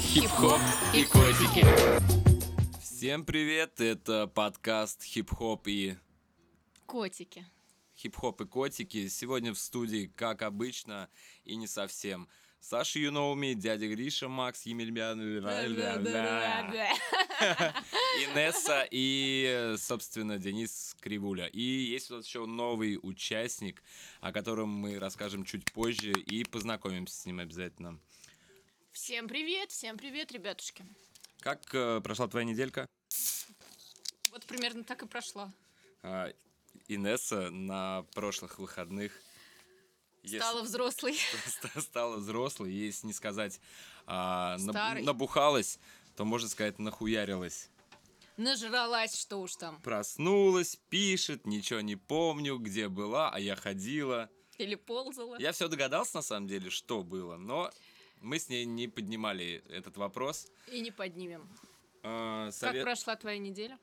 Хип-хоп и котики. Всем привет, это подкаст Хип-хоп и Котики. Хип-хоп и котики. Сегодня в студии, как обычно, и не совсем. Саша Юноуми, дядя Гриша, Макс Емельян, Инесса и, собственно, Денис Кривуля. И есть у нас еще новый участник, о котором мы расскажем чуть позже и познакомимся с ним обязательно. Всем привет, всем привет, ребятушки. Как э, прошла твоя неделька? Вот примерно так и прошла. А, Инесса на прошлых выходных если- Стала взрослой. ст- стала взрослой, если не сказать а, набухалась, то можно сказать нахуярилась. Нажралась, что уж там. Проснулась, пишет, ничего не помню, где была, а я ходила. Или ползала. Я все догадался на самом деле, что было, но мы с ней не поднимали этот вопрос. И не поднимем. А, Как совет- прошла твоя неделя?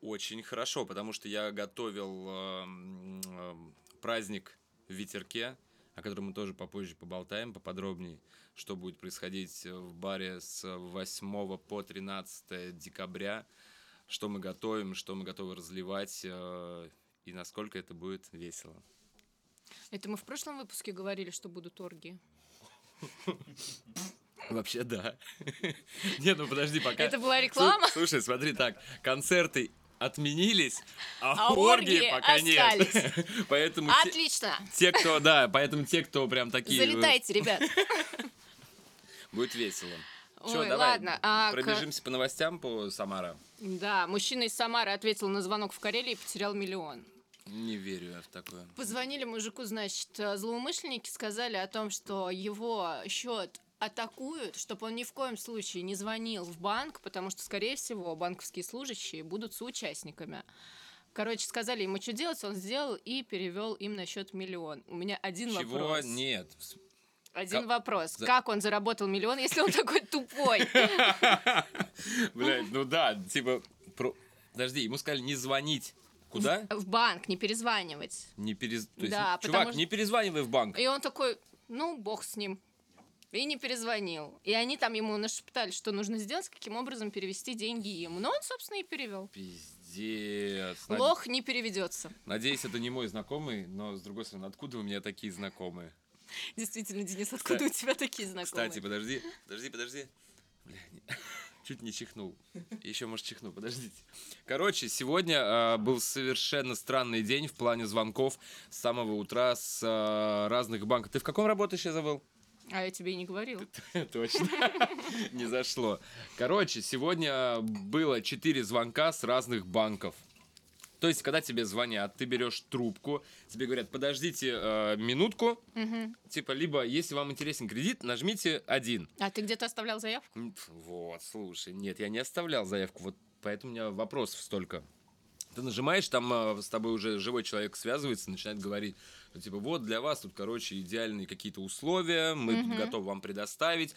Очень хорошо, потому что я готовил эм, эм, праздник в ветерке, о котором мы тоже попозже поболтаем поподробнее, что будет происходить в баре с 8 по 13 декабря, что мы готовим, что мы готовы разливать э, и насколько это будет весело. Это мы в прошлом выпуске говорили, что будут оргии. Вообще да. Нет, ну подожди, пока. Это была реклама? Слу- Слушай, смотри так, концерты отменились, а, А оргии оргии пока нет. остались. Поэтому те- Отлично! те, кто, да, поэтому те, кто прям такие... Залетайте, ребят. Будет весело. Чё, Ой, давай, ладно. а к- пробежимся по новостям по Самара. Да, мужчина из Самары ответил на звонок в Карелии и потерял миллион. Не верю я в такое. Позвонили мужику, значит, злоумышленники сказали о том, что его счет атакуют, чтобы он ни в коем случае не звонил в банк, потому что, скорее всего, банковские служащие будут соучастниками. Короче, сказали ему, что делать, он сделал и перевел им на счет миллион. У меня один Чего вопрос. нет? Один Ка- вопрос. за- Как он заработал миллион, если он такой тупой? Блядь, ну да, типа... Подожди, ему сказали не звонить. Куда? В банк, не перезванивать. Не перез... Есть, Да, чувак, что- не перезванивай в банк. И он такой, ну, бог с ним. И не перезвонил. И они там ему нашептали, что нужно сделать, каким образом перевести деньги ему. Но он, собственно, и перевел. Пиздец. Над- Лох не переведется. Надеюсь, это не мой знакомый, но, с другой стороны, откуда у меня такие знакомые? Действительно, Денис, откуда у тебя такие знакомые? Кстати, подожди, подожди, подожди. Бля, не- чуть не чихнул. Еще, может, чихну, подождите. Короче, сегодня а, был совершенно странный день в плане звонков с самого утра с а, разных банков. Ты в каком работаешь, я забыл? А я тебе и не говорила. Точно. Не зашло. Короче, сегодня было 4 звонка с разных банков. То есть, когда тебе звонят, ты берешь трубку, тебе говорят, подождите э, минутку, Мгм. типа, либо, если вам интересен кредит, нажмите один. А ты где-то оставлял заявку? Вот, слушай, нет, я не оставлял заявку, вот поэтому у меня вопросов столько. Ты нажимаешь, там э, с тобой уже живой человек связывается, начинает говорить, что, типа, вот для вас тут, короче, идеальные какие-то условия, мы тут Мгм. готовы вам предоставить.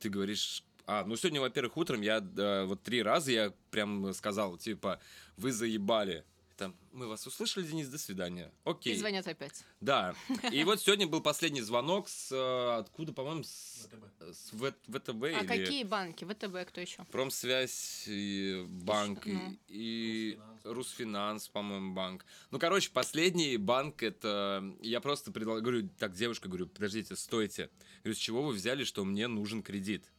Ты говоришь, а, ну сегодня, во-первых, утром я э, вот три раза я прям сказал, типа, вы заебали. Там, мы вас услышали, Денис, до свидания. Окей. И звонят опять. Да. И вот сегодня был последний звонок с э, откуда, по-моему, с, с В- ВТБ А или какие банки? ВТБ кто еще? Промсвязь, и банк, и, Ну. и Русфинанс, по-моему, банк. Ну, короче, последний банк это... Я просто предлагаю, говорю, так, девушка, говорю, подождите, стойте. Говорю, с чего вы взяли, что мне нужен кредит?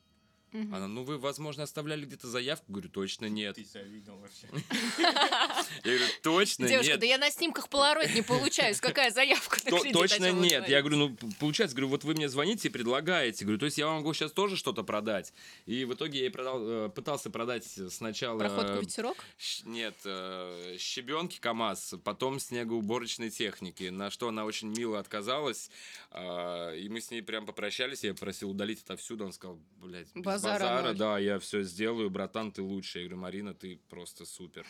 Она, ну вы, возможно, оставляли где-то заявку? Говорю, точно нет. Ты себя видел вообще. Я говорю, точно Девушка, нет. да я на снимках полароид не получаюсь. Какая заявка точно нет. Я говорю, ну, получается, говорю, вот вы мне звоните и предлагаете. Говорю, то есть я вам могу сейчас тоже что-то продать. И в итоге я ей продал, э, пытался продать сначала... Проходку э, ветерок? щ- Нет, э, щебенки КАМАЗ, потом снегоуборочной техники, на что она очень мило отказалась. а, И мы с ней прям попрощались, я просил удалить отовсюду. Он сказал, блядь, Базара базара, ноль. да, я все сделаю, братан, ты лучший. Я говорю, Марина, ты просто супер.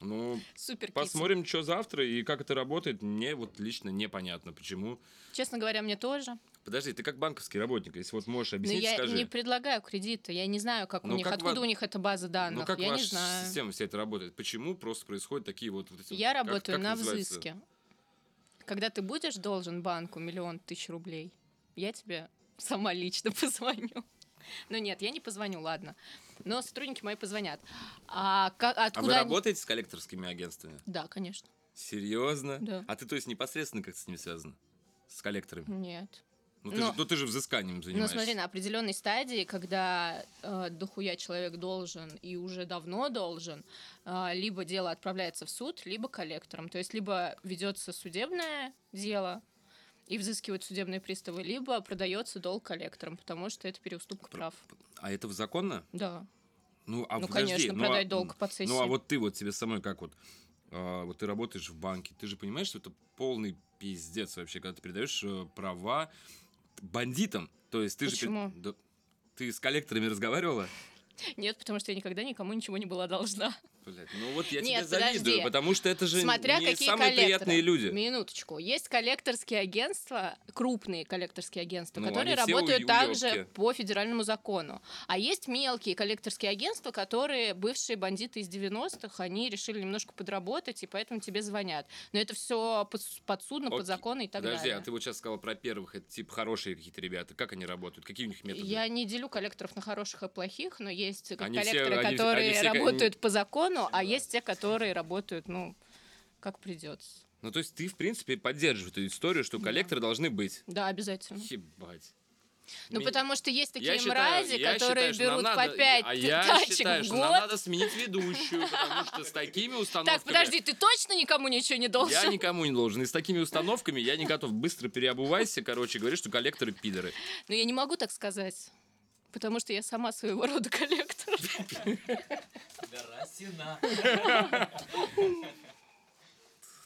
Ну, Супер посмотрим, что завтра и как это работает. Мне вот лично непонятно, почему. Честно говоря, мне тоже. Подожди, ты как банковский работник, если вот можешь Но объяснить, я скажи. не предлагаю кредиты. Я не знаю, как у Ну, них, как откуда ва- у них эта база данных. Ну как я ваша не знаю. система вся это работает? Почему просто происходят такие вот... вот эти вот- Я как- работаю как на называется? взыске. Когда ты будешь должен банку миллион тысяч рублей, я тебе сама лично позвоню. Ну нет, я не позвоню, ладно. Но сотрудники мои позвонят. А, ка- А вы откуда они- работаете с коллекторскими агентствами? Да, конечно. Серьезно? Да. А ты, то есть, непосредственно как с ними связан? С коллекторами? Нет. Ну, ты, Ну, же, ну, ты же взысканием Ну, занимаешься. смотри, на определенной стадии, когда э, дохуя человек должен и уже давно должен, э, либо дело отправляется в суд, либо коллектором. То есть либо ведется судебное дело и взыскивают судебные приставы, либо продается долг коллекторам, потому что это переуступка прав. А это законно? Да. Ну, а ну, подожди, конечно, ну, а- продать долг по цессии. Ну, а вот ты вот себе самой как вот, а, вот ты работаешь в банке, ты же понимаешь, что это полный пиздец вообще, когда ты передаешь э, права бандитам. То есть ты же... Почему? пер- да- ты с коллекторами разговаривала? Нет, потому что я никогда никому ничего не была должна. Блядь, ну вот я Нет, тебе завидую, подожди. потому что это же Смотря не какие самые коллекторы. приятные люди. Минуточку. Есть коллекторские агентства, крупные коллекторские агентства, Ну, которые они все работают у- также уёбки. по федеральному закону. А есть мелкие коллекторские агентства, которые бывшие бандиты из 90-х, они решили немножко подработать, и поэтому тебе звонят. Но это все подсудно, Окей. под законы и так Подожди, далее. а ты вот сейчас сказала про первых, это типа хорошие какие-то ребята. Как они работают? Какие у них методы? Я не делю коллекторов на хороших и плохих, но есть Они все- коллекторы, они- которые они все работают по закону, а есть те, которые работают, ну, как придется. Ну, то есть ты, в принципе, поддерживаешь эту историю, что коллекторы должны быть. Да, обязательно. Ебать. Ну, Ми- потому что есть такие Я считаю- мрази, я которые считаю, что берут надо- по 5 А я тачек считаю, в что год. нам надо сменить ведущую, потому что с такими установками... Так, подожди, ты точно никому ничего не должен? Я никому не должен. И с такими установками я не готов. Быстро переобувайся, короче, говоришь, что коллекторы пидоры. Но я не могу так сказать. Потому что я сама своего рода коллектор.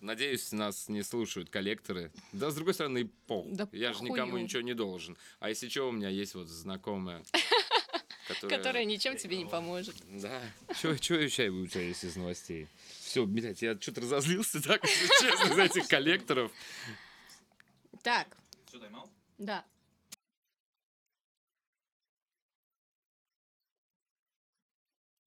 Надеюсь, нас не слушают коллекторы. Да, с другой стороны, похуй. Да я же никому ничего не должен. А если что, у меня есть вот знакомая, которая... Которая ничем тебе не поможет. Да. Че, че еще у тебя есть из новостей? Все, блядь, я что-то разозлился, так, честно, за этих коллекторов. Так, Что, таймал? да.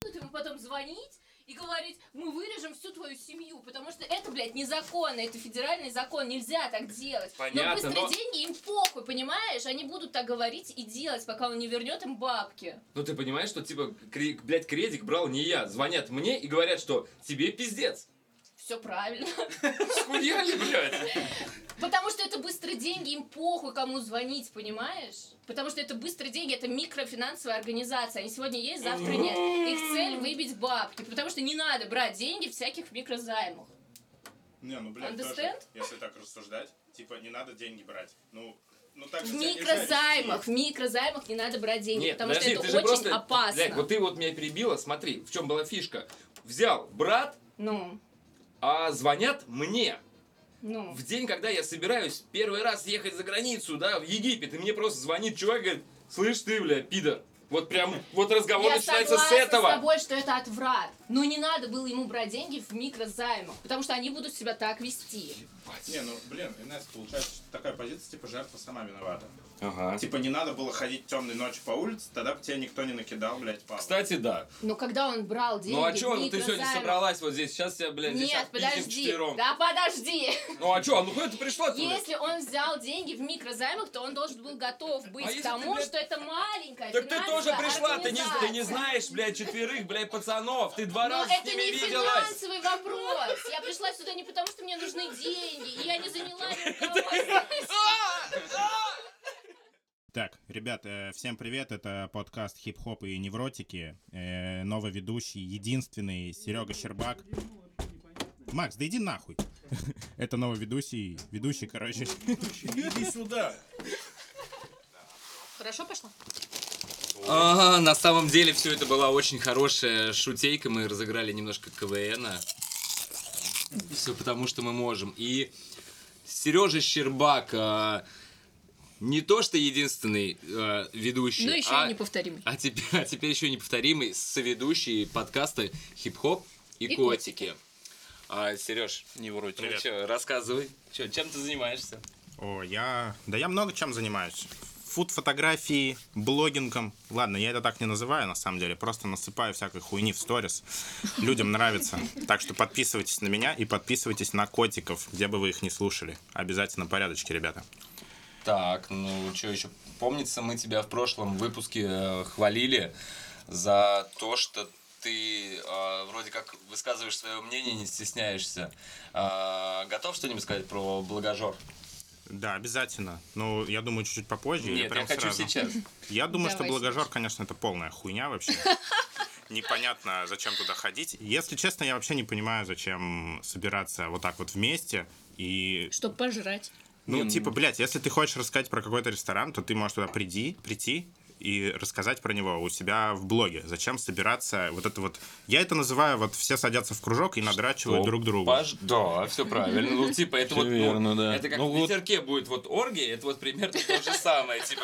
Будут ему потом звонить и говорить, мы вырежем всю твою семью, потому что это, блядь, незаконно, это федеральный закон, нельзя так делать. Понятно, но быстрые но- деньги им похуй, понимаешь? Они будут так говорить и делать, пока он не вернет им бабки. Ну ты понимаешь, что типа, кре- блядь, кредит брал не я. Звонят мне и говорят, что тебе пиздец. Все правильно. Схуяли, блядь. Потому что это быстрые деньги, им похуй, кому звонить, понимаешь? Потому что это быстрые деньги, это микрофинансовая организация. Они сегодня есть, завтра нет. Их цель выбить бабки. Потому что не надо брать деньги в всяких микрозаймах. Не, ну, блядь, тоже, если так рассуждать, типа, не надо деньги брать. Ну, ну так В микрозаймах, в микрозаймах не надо брать деньги, Нет, потому подожди, что это очень просто... опасно. Блядь, вот ты вот меня перебила, смотри, в чем была фишка. Взял брат, Ну, а звонят мне. ну. В день, когда я собираюсь первый раз ехать за границу, да, в Египет, и мне просто звонит чувак и говорит, слышь ты, бля, пидор. Вот прям, вот разговор Я начинается согласна с этого. с тобой, что это отврат. Но не надо было ему брать деньги в микрозаймах, потому что они будут себя так вести. Не, ну, блин, Инесс, получается, такая позиция, типа, жертва сама виновата. Ага. Типа, не надо было ходить темной ночью по улице, тогда бы тебя никто не накидал, блядь, палок. Кстати, да. Но когда он брал деньги Ну а чё, ну ты сегодня собралась вот здесь, сейчас тебя, блядь, здесь Нет, подожди. четвером. Да подожди. Ну а чё, ну куда ты пришла туда? Если он взял деньги в микрозаймах, то он должен был готов быть А к тому, ты, блядь, что это маленькая Так ты тоже пришла, ты не, ты не знаешь, блядь, четверых, блядь, пацанов, ты два Но раза с это ними не виделась. финансовый вопрос. Я пришла сюда не потому, что мне нужны деньги, и я не заняла ни у кого. Так, ребят, э, всем привет, это подкаст «Хип-хоп и невротики», Э, новый ведущий, единственный, Серега Щербак. Макс, да иди нахуй. Это новый ведущий, ведущий, короче. Иди сюда. Хорошо пошло? А, на самом деле все это была очень хорошая шутейка, мы разыграли немножко КВНа. Все потому, что мы можем. И Сережа Щербак а, не то что единственный а, ведущий, Ну, еще а, и неповторимый. а теперь, а теперь еще неповторимый соведущий подкаста «Хип-хоп и, И котики». А, Сереж, Не вроде. ну рассказывай, чё, чем ты занимаешься? О, я... Да я много чем занимаюсь. Фуд-фотографии, блогингом. Ладно, я это так не называю, на самом деле. Просто насыпаю всякой хуйни в сторис. Людям нравится. Так что подписывайтесь на меня и подписывайтесь на котиков, где бы вы их не слушали. Обязательно порядочки, ребята. Так, ну что еще? Помнится, мы тебя в прошлом выпуске э, хвалили за то, что ты э, вроде как высказываешь свое мнение, не стесняешься. Э, готов что-нибудь сказать про благожор? Да, обязательно. Ну, я думаю, чуть-чуть попозже. Нет, прям я хочу сразу? сейчас. Я думаю, что благожор, конечно, это полная хуйня вообще. Непонятно, зачем туда ходить. Если честно, я вообще не понимаю, зачем собираться вот так вот вместе и Чтобы пожрать. Ну, типа, блядь, если ты хочешь рассказать про какой-то ресторан, то ты можешь туда приди, прийти и рассказать про него у себя в блоге. Зачем собираться? Вот это вот... Я это называю, вот все садятся в кружок и надрачивают друг другу. Пож- Да, все правильно. Ну, типа, это вот... ну, верно, да. Это как Ну в вот- ветерке будет вот оргия, это вот примерно то же самое. Типа,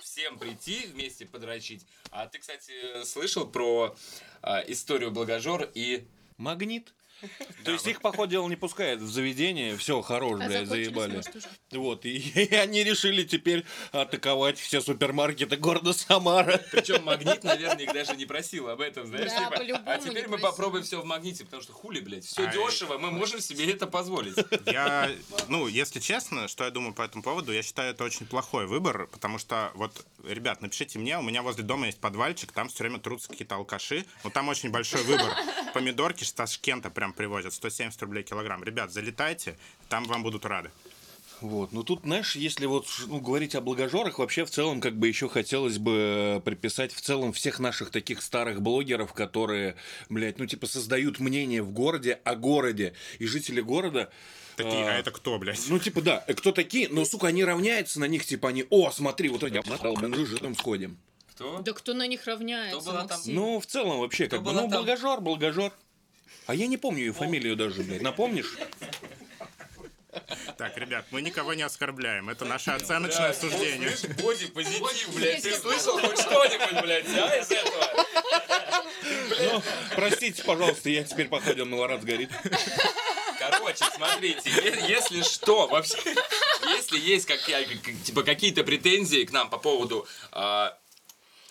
всем прийти вместе подрочить. А ты, кстати, слышал про а, историю Благожор и... Магнит. То есть их, по ходу дела, не пускают в заведение, все, хорош, А блядь, закончились, заебали. Вот, и, они решили теперь атаковать все супермаркеты города Самара. Причем Магнит, наверное, их даже не просил об этом, знаешь, типа, а теперь мы попробуем все в Магните, потому что хули, блядь, все А, дешево, мы можем себе это позволить. Я, ну, если честно, что я думаю по этому поводу, я считаю, это очень плохой выбор, потому что, вот, ребят, напишите мне, у меня возле дома есть подвальчик, там все время трутся какие-то алкаши, но там очень большой выбор. Помидорки с Ташкента прям привозят, 170 рублей килограмм. Ребят, залетайте, там вам будут рады. Вот, ну тут, знаешь, если вот ну, говорить о благожорах, вообще в целом как бы еще хотелось бы приписать в целом всех наших таких старых блогеров, которые, блядь, ну типа создают мнение в городе о городе, и жители города Такие, а а, это кто, блядь? Ну, типа, да, э, кто такие, но, сука, они равняются на них, типа, они, о, смотри, вот это я мы же там сходим. Кто? Да кто на них равняется, Кто была там? Ну, в целом, вообще, как бы, ну, там? благожор, благожор. А я не помню ее фамилию даже, блядь, напомнишь? Так, ребят, мы никого не оскорбляем, это наше оценочное суждение. Боди, позитив, блядь, ты слышал хоть что-нибудь, блядь, а, из этого? Ну, простите, пожалуйста, я теперь походил, Малорад сгорит. Короче, смотрите, если что, вообще, если есть как- типа какие-то претензии к нам по поводу, а,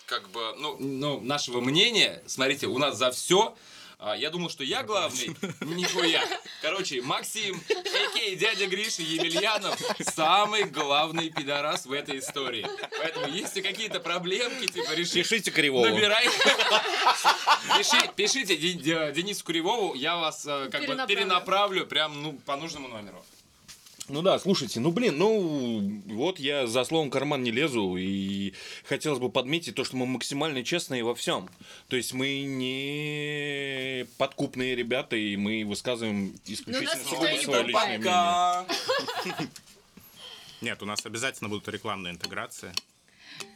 как бы, ну, ну, нашего мнения, смотрите, у нас за все. Я думал, что я главный. Нихуя. Короче, Максим, а.к.а. дядя Гриша Емельянов, самый главный пидорас в этой истории. Поэтому, если какие-то проблемки, типа, реши, Пишите Кривого. Набирай. Пиши- Пишите Де- Де- Денису Кривову, я вас э, как бы Перенаправлю. перенаправлю прям ну по нужному номеру. Ну да, слушайте, ну блин, ну вот я за словом карман не лезу, и хотелось бы подметить то, что мы максимально честные во всем. То есть мы не подкупные ребята, и мы высказываем исключительно никто не свое личное мнение. Нет, у нас обязательно будут рекламные интеграции.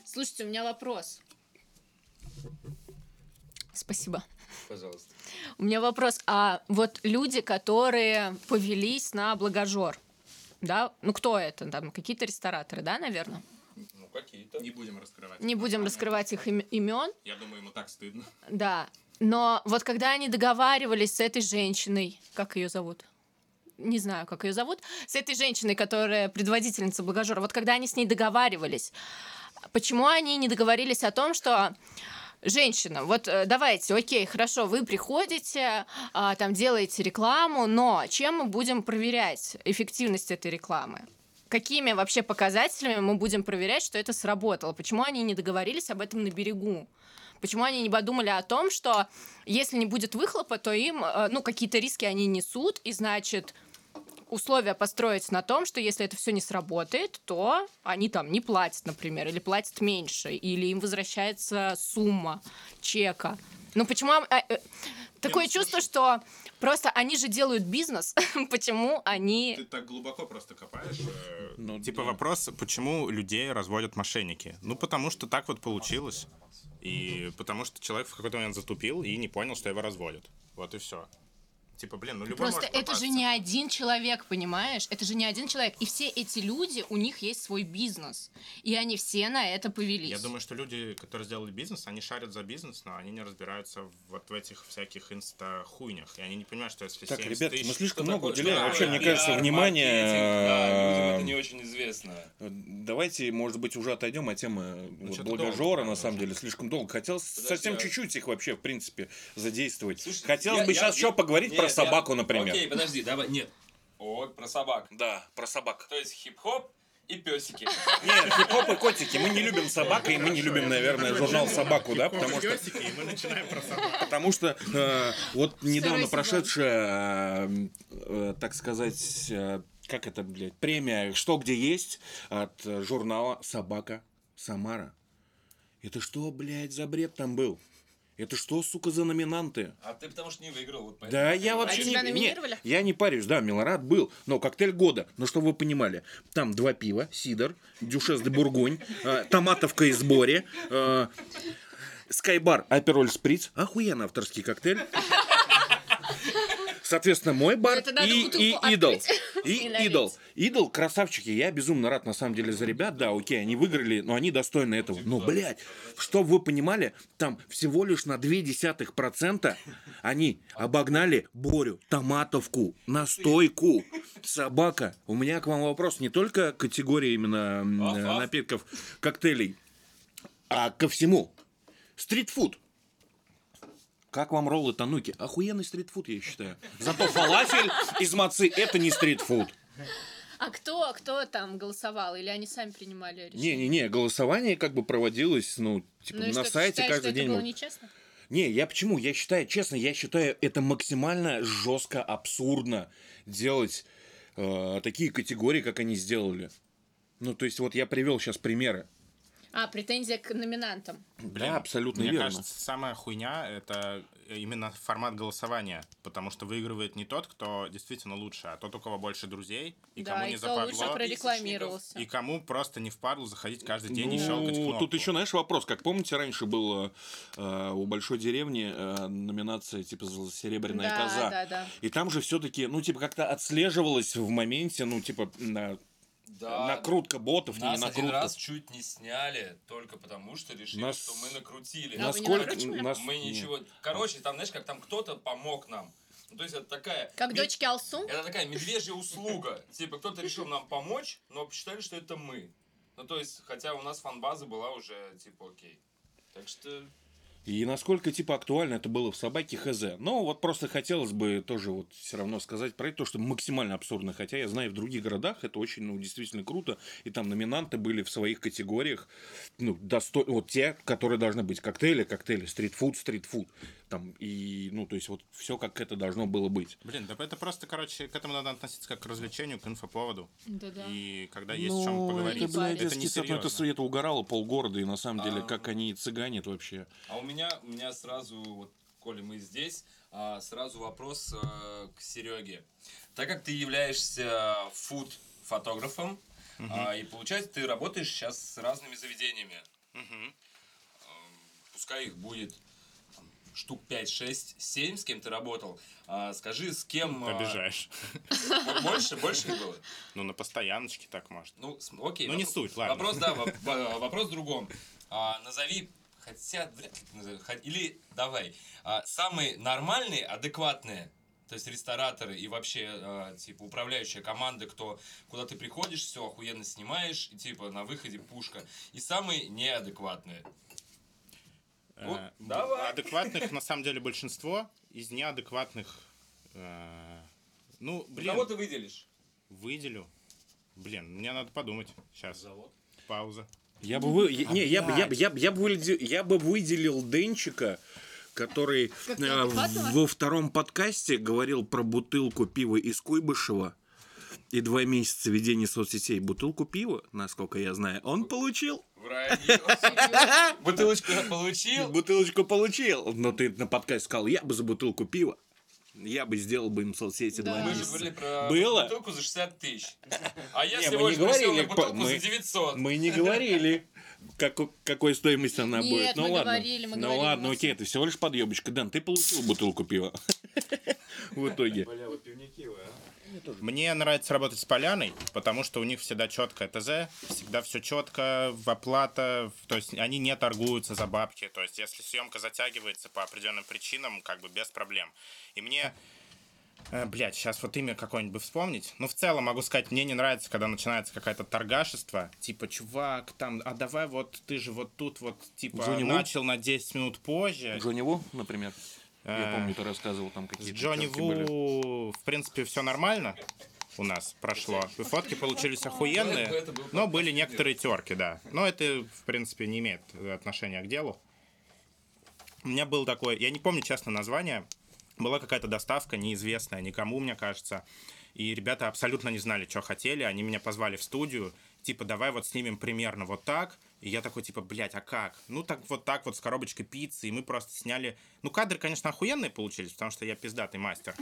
Слушайте, у меня вопрос. Спасибо. Пожалуйста. У меня вопрос. А вот люди, которые повелись на благожор, да? Ну, кто это? Там какие-то рестораторы, да, наверное? Ну какие-то. Не будем раскрывать. Не будем раскрывать их имен. Я думаю, ему так стыдно. Да. Но вот когда они договаривались с этой женщиной, как ее зовут? Не знаю, как ее зовут, с этой женщиной, которая предводительница благожора, вот когда они с ней договаривались, почему они не договорились о том, что женщина, вот э, давайте, окей, хорошо, вы приходите, а, там делаете рекламу, но чем мы будем проверять эффективность этой рекламы? Какими вообще показателями мы будем проверять, что это сработало? Почему они не договорились об этом на берегу? Почему они не подумали о том, что если не будет выхлопа, то им, э, ну, какие-то риски они несут, и значит, условия построить на том, что если это все не сработает, то они там не платят, например, или платят меньше, или им возвращается сумма чека. Ну почему... а, э, такое чувство, что просто они же делают бизнес, почему они... Ты так глубоко просто копаешь. э, Ну, типа да. вопрос, почему людей разводят мошенники? Ну, потому что так вот получилось. И потому что человек в какой-то момент затупил и не понял, что его разводят. Вот и все. Типа, блин, ну любой Просто может это же попасться. не один человек, понимаешь? Это же не один человек. И все эти люди, у них есть свой бизнес. И они все на это повелись. Я думаю, что люди, которые сделали бизнес, они шарят за бизнес, но они не разбираются вот в этих всяких инста-хуйнях. И они не понимают, что если Так, 70 ребят, тысяч... мы слишком много такое? уделяем. Да, Вообще, мне пиар, кажется, внимание... да, людям это э, не очень известно. Давайте, может быть, уже отойдем от темы вот, что-то благожора, долго, на самом деле, слишком долго. Хотелось Подожди, совсем а- чуть-чуть их вообще, в принципе, задействовать. Слушай, Хотелось я- бы я- сейчас я- еще поговорить про Нет, я- собаку, например. Окей, подожди, давай, нет. О, про собак. Да, про собак. То есть хип-хоп и песики. Нет, хип-хоп и котики. Мы не любим собак, и мы не любим, наверное, журнал «Собаку», да, потому что... И мы начинаем про собак. Потому что э, вот недавно прошедшая, э, э, так сказать, э, как это, блядь, премия «Что, где есть» от журнала «Собака Самара». Это что, блядь, за бред там был? Это что, сука, за номинанты? А ты потому что не выиграл. Вот поэтому Да, я вообще А не... тебя не- номинировали? я не парюсь, да, Милорад был, но коктейль года. Но чтобы вы понимали, там два пива, сидор, дюшес де бургонь, э, томатовка из Бори, э, скайбар, апероль сприц, охуенно авторский коктейль. Соответственно, мой бар это надо и, и идол. И идол. Идол, красавчики, я безумно рад на самом деле за ребят, да, окей, они выиграли, но они достойны этого. Но, блядь, чтобы вы понимали, там всего лишь на 0,2% они обогнали Борю, Томатовку, Настойку, Собака. У меня к вам вопрос не только категории именно напитков, коктейлей, а ко всему. Стритфуд. Как вам роллы тануки? Охуенный стритфуд, я считаю. Зато фалафель из мацы это не стритфуд. А кто, кто там голосовал? Или они сами принимали решение? Не-не-не, голосование как бы проводилось, ну, типа, Ну на что, сайте считаешь, каждый что день. это было нечестно? Не, я почему? Я считаю, честно, я считаю, это максимально жестко, абсурдно делать э, такие категории, как они сделали. Ну, то есть, вот я привел сейчас примеры. А, претензия к номинантам. да, абсолютно Мне верно. кажется, самая хуйня — это именно формат голосования. Потому что выигрывает не тот, кто действительно лучше, а тот, у кого больше друзей, и да, кому и не кто лучше западло, прорекламировался. и кому просто не впадло заходить каждый день и Ну, щелкать кнопку. Тут еще, знаешь, вопрос. Как помните, раньше было э, у Большой деревни э, номинация типа «Зл- «Серебряная Да, коза». да, да. И там же все-таки, ну, типа, как-то отслеживалось в моменте, ну, типа, на- Да. накрутка ботов, не Нас один накрутка. раз чуть не сняли, только потому что решили, Нас- что мы накрутили. А не Насколько накручивали? нас... Мы ничего... Короче, там, знаешь, как там кто-то помог нам. Ну, то есть это такая... Как мед- дочки Алсу? Это такая медвежья услуга. Типа, кто-то решил нам помочь, но посчитали, что это мы. Ну, то есть, хотя у нас фан-база была уже, типа, окей. Так что... И насколько, типа, актуально это было в «Собаке» хз. Ну, вот просто хотелось бы тоже вот все равно сказать про это, то, что максимально абсурдно. Хотя я знаю, в других городах это очень, ну, действительно круто. И там номинанты были в своих категориях, ну, достой... вот те, которые должны быть. Коктейли, коктейли, стритфуд, стритфуд. Там, и, ну, то есть, вот все как это должно было быть. Блин, да это просто, короче, к этому надо относиться как к развлечению, к инфоповоду. Да-да. И когда есть о чем Ну, поговорить, это, блядь, это не сад, ну, это, серьезно. это угорало полгорода, и на самом деле, А. как они цыганят вообще. А у меня, у меня сразу, вот, коли мы здесь, а, сразу вопрос а, к Сереге. Так как ты являешься фуд-фотографом, а, и получается, ты работаешь сейчас с разными заведениями. Ам, Пускай их будет штук 5, 6, 7, с кем ты работал. А, скажи, с кем... а, Обижаешь. бо- Больше, больше их было? Ну, на постояночке так может. Ну, окей. Ну, не суть, ладно. Вопрос, да, воп- во- вопрос в другом. А, назови, хотя, вряд ли ты назовешь, хо- или давай, а, самые нормальные, адекватные, то есть рестораторы и вообще, а, типа, управляющая команда, кто, куда ты приходишь, все охуенно снимаешь, и, типа, на выходе пушка. И самые неадекватные. Э, давай. Адекватных, на самом деле, большинство. Из неадекватных... э, Ну, блин, Кого ты выделишь? выделю. Блин, мне надо подумать. Сейчас. Пауза. Я бы вы... я- Не, я бы, я бы, я бы, я бы выделил, я бы выделил Денчика, который э, во втором подкасте говорил про бутылку пива из Куйбышева и два месяца ведения соцсетей. Бутылку пива, насколько я знаю, он получил. Вранье. Бутылочку получил. Бутылочку получил. Но ты на подкасте сказал, я бы за бутылку пива. Я бы сделал бы им соцсети Да. два Мы же месяца. говорили про Было? бутылку за 60 тысяч. А я Не, мы всего не лишь просил говорили, на бутылку мы- за 900. Мы не говорили, какой, какой стоимости она Нет, будет. Ну мы ладно. говорили, мы ну говорили, ладно, Максим. окей, это всего лишь подъебочка. Дэн, ты получил бутылку пива. в итоге. Мне нравится работать с Поляной, потому что у них всегда четкое ТЗ, всегда все четко, в оплата, то есть они не торгуются за бабки, то есть если съемка затягивается по определенным причинам, как бы без проблем. И мне, э, блядь, сейчас вот имя какое-нибудь бы вспомнить, ну в целом могу сказать, мне не нравится, когда начинается какое-то торгашество, типа, чувак, там, а давай вот ты же вот тут вот, типа, Джонни Ву? начал на 10 минут позже. Джонни Ву, например. Я Э, помню, ты рассказывал там С какие-то Джонни тёрки были. Ву, в принципе, все нормально у нас прошло. И фотки получились охуенные, но были некоторые терки, да. Но это, в принципе, не имеет отношения к делу. У меня был такой, я не помню честно название, была какая-то доставка неизвестная никому, мне кажется. И ребята абсолютно не знали, что хотели. Они меня позвали в студию, типа, давай вот снимем примерно вот так. И я такой, типа, блядь, а как? Ну, так вот так вот с коробочкой пиццы. И мы просто сняли... Ну, кадры, конечно, охуенные получились, потому что я пиздатый мастер.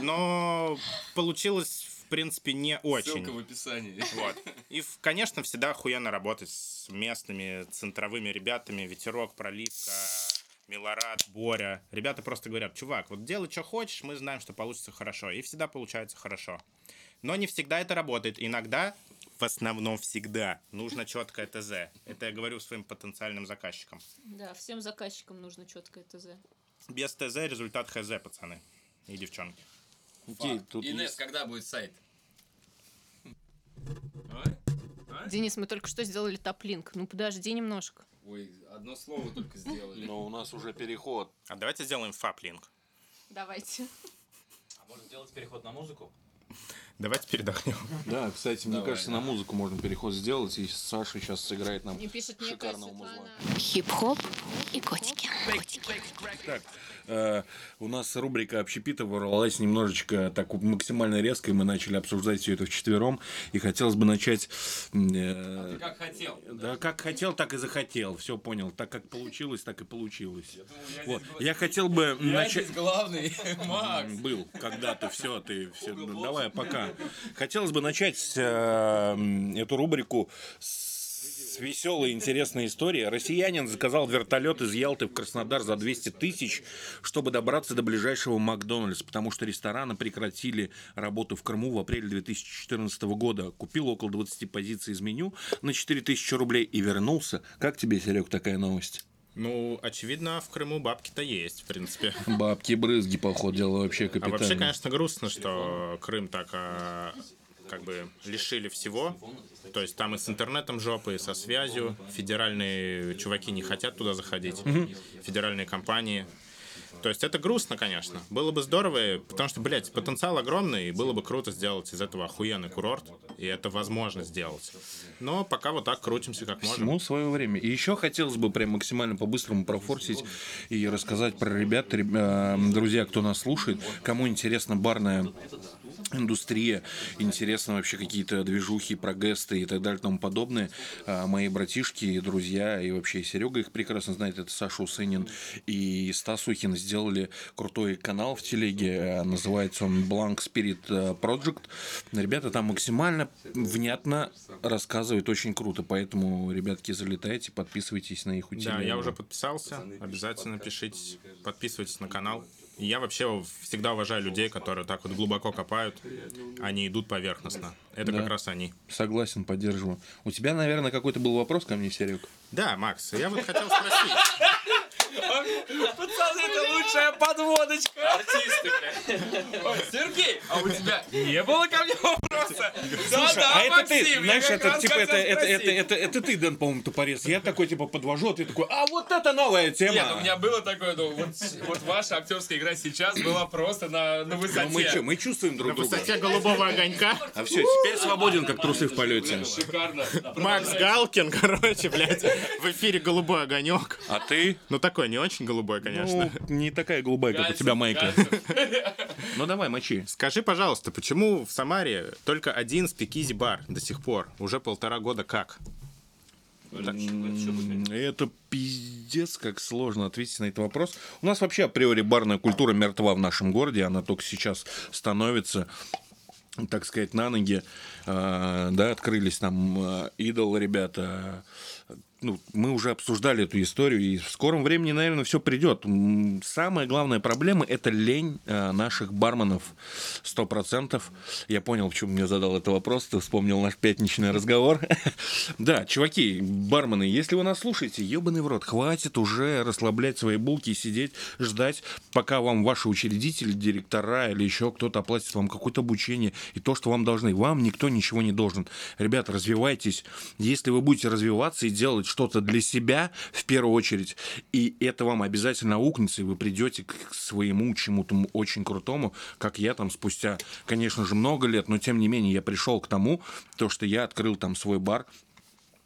Но получилось, в принципе, не очень. Ссылка в описании. Вот. И, конечно, всегда охуенно работать с местными центровыми ребятами. Ветерок, проливка, Милорад, Боря. Ребята просто говорят, чувак, вот делай, что хочешь, мы знаем, что получится хорошо. И всегда получается хорошо. Но не всегда это работает. Иногда, в основном всегда, нужно четкое ТЗ. Это я говорю своим потенциальным заказчикам. Да, всем заказчикам нужно четкое ТЗ. Без ТЗ результат ХЗ, пацаны и девчонки. Окей, тут Инесс, есть- когда будет сайт? Денис, мы только что сделали топлинк. Ну подожди немножко. Ой, одно слово только сделали. Но у нас уже переход. А давайте сделаем фаплинг. Давайте. А может делать переход на музыку? Давайте передохнем. Да, кстати, мне Давай, кажется, на музыку можно переход сделать, и Саша сейчас сыграет нам Мне пишет шикарного музла. Хип-хоп и котики. Так, э, у нас рубрика общепита ворвалась немножечко так максимально резко, и мы начали обсуждать все это вчетвером. И хотелось бы начать... э, Ты как хотел. Да, как хотел, так и захотел. Все понял. Так как получилось, так и получилось. Вот. Я хотел бы Я начать. главный, Макс. Был когда-то, все, ты все, давай, пока. Хотелось бы начать э, эту рубрику с веселой, интересной истории. Россиянин заказал вертолет из Ялты в Краснодар за 200 тысяч, чтобы добраться до ближайшего Макдональдс, потому что рестораны прекратили работу в Крыму в апреле 2014 года. Купил около 20 позиций из меню на 4000 рублей и вернулся. Как тебе, Серег, такая новость? Ну, очевидно, в Крыму бабки-то есть, в принципе. Бабки-брызги, по ходу дела, вообще А капитально. вообще, конечно, грустно, что Крым так а, как бы лишили всего. То есть там и с интернетом жопы, и со связью. Федеральные чуваки не хотят туда заходить. Федеральные компании. То есть это грустно, конечно. Было бы здорово, потому что, блядь, потенциал огромный, и было бы круто сделать из этого охуенный курорт. И это возможно сделать. Но пока вот так крутимся, как можем. Всему свое время. И еще хотелось бы прям максимально по-быстрому профорсить и рассказать про ребят, реб- э, друзья, кто нас слушает, кому интересна барная индустрия, интересно вообще какие-то движухи, прогесты и так далее и тому подобное. А, Мои братишки и друзья, и вообще Серега их прекрасно знает, это Саша Усынин и Стас Ухин сделали крутой канал в телеге, а, называется он Blank Spirit Project. Ребята там максимально внятно рассказывают, очень круто, поэтому, ребятки, залетайте, подписывайтесь на их Да, утиль. я уже подписался. Обязательно пишите, подписывайтесь на канал. Я вообще всегда уважаю людей, которые так вот глубоко копают, они идут поверхностно. Это Да. как раз они. Согласен, поддерживаю. У тебя, наверное, какой-то был вопрос ко мне, Серег? Да, Макс, я вот хотел спросить. Пацаны, это лучшая подводочка. Артисты, блядь. Сергей, а у тебя не было ко мне вопроса? Слушай, Да-да, а это Максим, ты, знаешь, это типа это, это, это, это, это ты, Дэн, по-моему, тупорез. Я такой типа подвожу, а ты такой, а вот это новая тема. Нет, у меня было такое, ну, вот, вот ваша актерская игра сейчас была просто на, на высоте. Ну, мы что, мы чувствуем друг На друга. высоте голубого огонька. А все, теперь свободен, как трусы в полете. Шикарно. Макс Галкин, короче, блядь, в эфире голубой огонек. А ты? Ну такой не очень голубой, конечно. Ну, не такая голубая, как у тебя майка. Ну давай, мочи. Скажи, пожалуйста, почему в Самаре только один спикизи бар до сих пор? Уже полтора года как? Это пиздец, как сложно ответить на этот вопрос. У нас вообще априори барная культура мертва в нашем городе. Она только сейчас становится так сказать, на ноги, А, да, открылись там а, идол ребята, ну, мы уже обсуждали эту историю, и в скором времени, наверное, все придет. Самая главная проблема – это лень э, наших барменов. Сто процентов. Я понял, почему мне задал этот вопрос. Ты вспомнил наш пятничный разговор. Да, чуваки, бармены, если вы нас слушаете, ебаный в рот, хватит уже расслаблять свои булки и сидеть, ждать, пока вам ваши учредители, директора или еще кто-то оплатит вам какое-то обучение и то, что вам должны. Вам никто ничего не должен. Ребята, развивайтесь. Если вы будете развиваться и делать что-то для себя в первую очередь, и это вам обязательно аукнется, и вы придете к своему чему-то очень крутому, как я там спустя, конечно же, много лет, но тем не менее я пришел к тому, то, что я открыл там свой бар,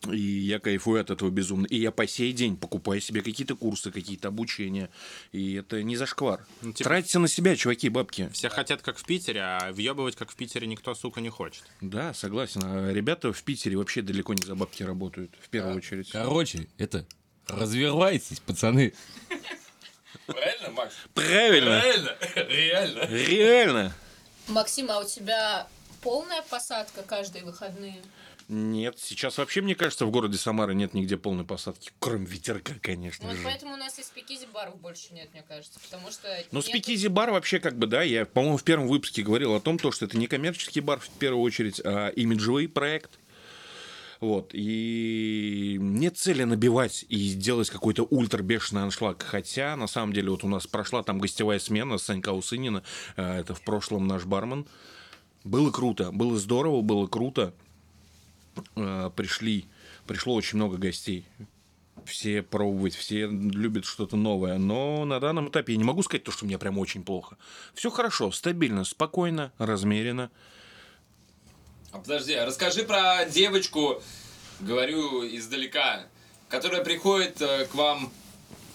и я кайфую от этого безумно. И я по сей день покупаю себе какие-то курсы, какие-то обучения. И это не зашквар. Ну, типа- Тратьте на себя, чуваки, бабки. Все хотят как в Питере, а въебывать как в Питере никто, сука, не хочет. Да, согласен. А ребята в Питере вообще далеко не за бабки работают, в первую очередь. Короче, это развивайтесь, пацаны. Правильно, Макс? Правильно, Реально, реально. реально. Максим, а у тебя полная посадка каждые выходные? Нет, сейчас вообще, мне кажется, в городе Самара нет нигде полной посадки, кроме ветерка, конечно Ну, Вот же. поэтому у нас и спикизи баров больше нет, мне кажется, потому что... Ну, нет- спикизи бар вообще как бы, да, я, по-моему, в первом выпуске говорил о том, то, что это не коммерческий бар в первую очередь, а имиджевый проект. Вот, и нет цели набивать и делать какой-то ультра бешеный аншлаг. Хотя, на самом деле, вот у нас прошла там гостевая смена Санька Усынина, э, это в прошлом наш бармен. Было круто, было здорово, было круто. Э, Пришли, пришло очень много гостей все пробовать, все любят что-то новое. Но на данном этапе я не могу сказать то, что мне прям очень плохо. Все хорошо, стабильно, спокойно, размеренно. А подожди, а расскажи про девочку, говорю издалека, которая приходит э, к вам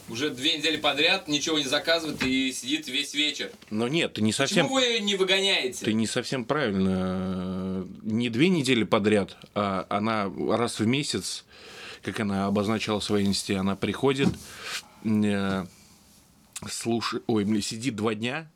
уже две недели подряд, ничего не заказывает и сидит весь вечер. Но нет, ты не совсем... Почему вы ее не выгоняете? Ты не совсем правильно. Не две недели подряд, а она раз в месяц, как она обозначала в своей инсте, она приходит, э, слушай, ой, сидит два дня,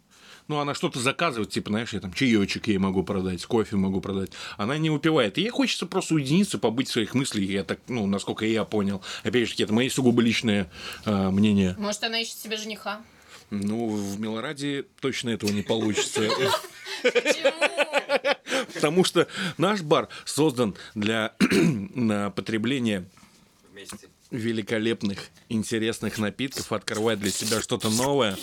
ну, она что-то заказывает, типа, знаешь, я там чаечек ей могу продать, кофе могу продать. Она не выпивает. И ей хочется просто уединиться, побыть в своих мыслях. Я так, ну, насколько я понял. Опять же, это мои сугубо личные э, мнения. Может, она ищет себе жениха? Ну, в Милораде точно этого не получится. Почему? Потому что наш бар создан для потребления Вместе. великолепных, интересных напитков, открывать для себя что-то новое.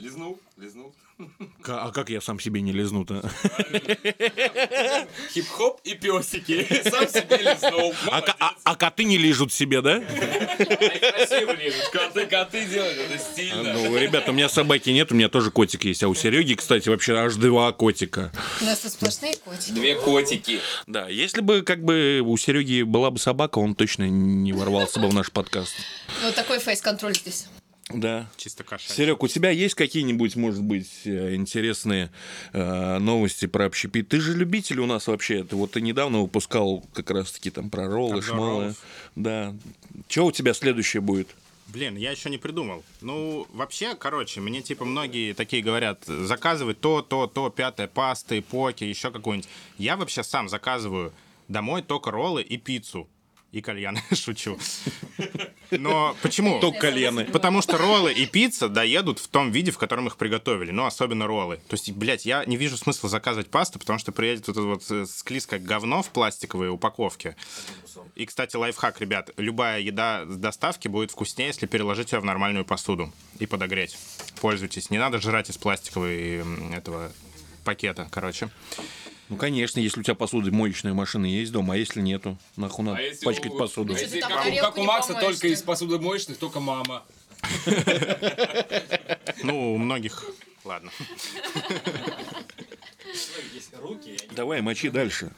Лизнул, лизнул. А как я сам себе не лизну-то? Хип-хоп и песики. Сам себе лизнул. А, а- а коты не лижут себе, да? Красиво коты делают, это стильно. Ну, ребята, у меня собаки нет, у меня тоже котик есть. А у Сереги, кстати, вообще аж два котика. У нас тут сплошные котики. Две котики. Да, если бы как бы у Сереги была бы собака, он точно не ворвался бы в наш подкаст. Вот такой фейс-контроль здесь. Да. Чисто кошачьи. Серег, у тебя есть какие-нибудь, может быть, э, интересные э, новости про общепит? Ты же любитель у нас вообще. Ты вот ты недавно выпускал как раз-таки там про роллы, шмалы. роллов. Да. Что у тебя следующее будет? Блин, я еще не придумал. Ну, вообще, короче, мне типа многие такие говорят, заказывай то, то, то, пятое, пасты, поки, еще какую-нибудь. Я вообще сам заказываю домой только роллы и пиццу. И кальяны, шучу. Но почему? Только колены. Потому что роллы и пицца доедут в том виде, в котором их приготовили. Ну, особенно роллы. То есть, блядь, я не вижу смысла заказывать пасту, потому что приедет вот это вот э, склизкое говно в пластиковой упаковке. И, кстати, лайфхак, ребят. Любая еда с доставки будет вкуснее, если переложить ее в нормальную посуду и подогреть. Пользуйтесь. Не надо жрать из пластиковой этого пакета, короче. Ну, конечно, если у тебя посудомоечная машина есть дома, а если нету, нахуй надо А если пачкать у- посуду. а Ну, если ты как, как у Макса, помоешь, только ли? из посудомоечных, только мама. Ну, у многих... Ладно. Давай, мочи дальше.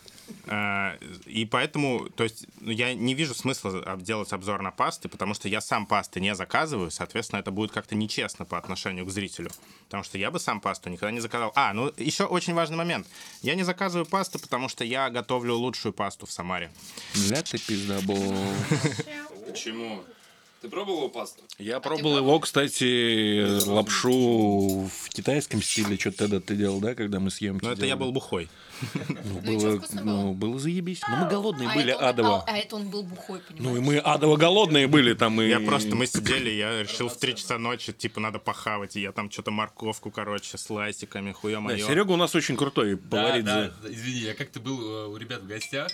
А, И поэтому, то есть, ну, я не вижу смысла делать обзор на пасты, потому что я сам пасты не заказываю, соответственно, это будет как-то нечестно по отношению к зрителю. Потому что я бы сам пасту никогда не заказал. А, ну еще очень важный момент. Я не заказываю пасту, потому что я готовлю лучшую пасту в Самаре. Ля ты пиздабол. Почему? Ты пробовал его пасту? Я пробовал его, кстати, лапшу в китайском стиле. Что-то тогда ты делал, да, когда мы съемки Ну, это я был бухой. Ну, было, ну, было заебись. Ну, мы голодные А были адово. А, а это он был бухой, понимаешь? Ну, и мы адово голодные были там. И... Я просто, мы сидели, я решил в 3 часа ночи, типа, надо похавать. И я там что-то морковку, короче, с ластиками, хуё Да, моё. Серега у нас очень крутой поварит. Да, да, извини, я как-то был э, у ребят в гостях.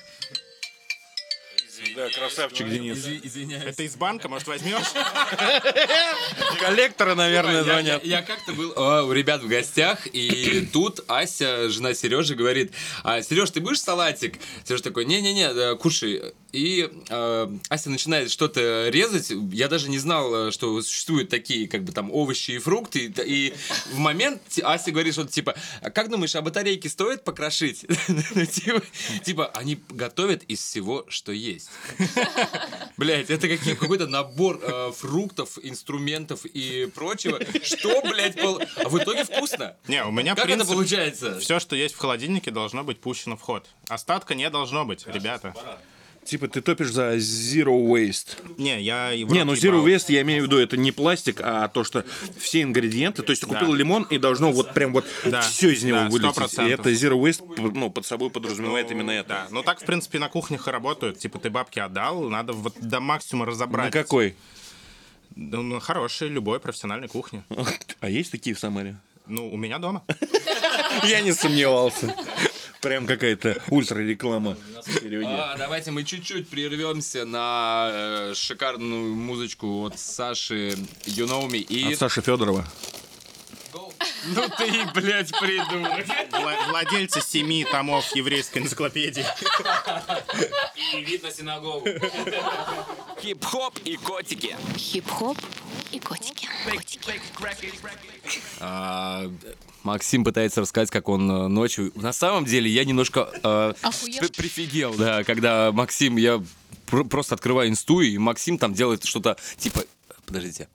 Да, красавчик Денис. Изви- извиняюсь. Это из банка, может, возьмешь? Коллектора, наверное, звонят. я- как-то был э, у ребят в гостях, и тут Ася, жена Сережи, говорит, а, Сереж, ты будешь салатик? Сереж такой, не-не-не, э, кушай. И э, Ася начинает что-то резать. Я даже не знал, э, что существуют такие, как бы там, овощи и фрукты. И, и в момент Ася говорит что-то типа, а как думаешь, а батарейки стоит покрошить? Ну, Типа, типа, они готовят из всего, что есть. Блять, это какой-то набор э, фруктов, инструментов и прочего. Что, блядь, а в итоге вкусно? Не, у меня Как это получается? Все, что есть в холодильнике, должно быть пущено в ход. Остатка не должно быть, ребята. Типа ты топишь за zero waste. Не, я... Не, ну zero waste я имею в виду, это не пластик, а то, что все ингредиенты, то есть ты Да. купил лимон и должно вот прям вот Да. все из него Да, вылететь. 100%. И это zero waste, ну, под собой подразумевает именно это. Да, ну так, в принципе, на кухнях и работают. Типа, ты бабки отдал, надо вот до максимума разобрать. На какой? Ну, на хорошей, любой профессиональной кухне. А есть такие в Самаре? Ну, у меня дома. Я не сомневался. Прям какая-то ультра реклама. А, давайте мы чуть-чуть прервемся на э, шикарную музычку от Саши You Know Me и... От Саши Федорова. Ну ты, блядь, придурок. Вла- Владельцы семи томов еврейской энциклопедии. И вид на синагогу. Хип-хоп и котики. Хип-хоп и котики. Котики. А, Максим пытается рассказать, как он э, ночью... На самом деле, я немножко э, при- прифигел, да, когда Максим... Я пр- просто открываю инсту, и Максим там делает что-то типа... Подождите.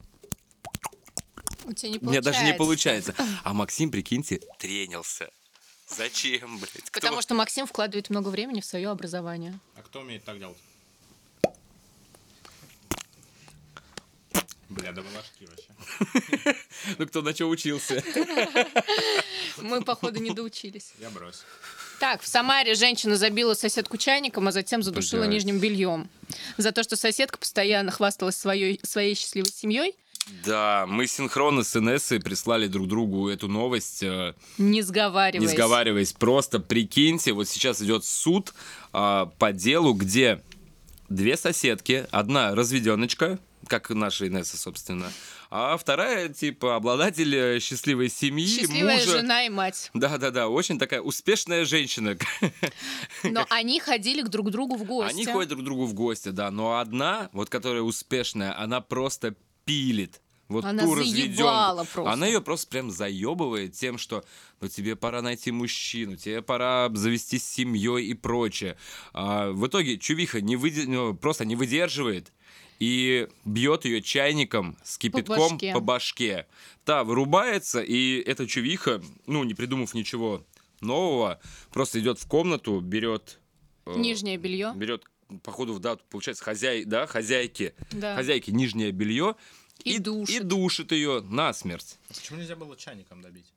У тебя не У меня даже не получается. А Максим, прикиньте, тренился. Зачем, блядь? Кто? Потому что Максим вкладывает много времени в свое образование. А кто умеет так делать? Бля, да вы ложки вообще. Ну, кто на что учился? Мы, походу, не доучились. Я брось. Так, в Самаре женщина забила соседку чайником, а затем задушила Блядь. нижним бельем. За то, что соседка постоянно хвасталась своей, своей счастливой семьей, Да, мы синхронно с Инессой прислали друг другу эту новость, э, не сговариваясь. не сговариваясь. Просто прикиньте, вот сейчас идет суд а, по делу, где две соседки, одна разведеночка, как наша Инесса, собственно, а вторая, типа, обладатель э, счастливой семьи, Счастливая мужа. жена и мать. Да-да-да, очень такая успешная женщина. Но они ходили к друг другу в гости. Они ходят друг к другу в гости, да, но одна, вот которая успешная, она просто пилит. Вот Она ту заебала разведёнку. просто. Она ее просто прям заебывает тем, что ну тебе пора найти мужчину, тебе пора завести семьей и прочее. А, в итоге чувиха не выде- ну, просто не выдерживает и бьет ее чайником с кипятком башке. по башке. Та вырубается, и эта чувиха, ну, не придумав ничего нового, просто идет в комнату, берет э, Нижнее белье. берет, походу, да, получается, хозяй, да, хозяйки, Да. хозяйки нижнее белье И душит. и душит ее насмерть. Почему нельзя было чайником добить?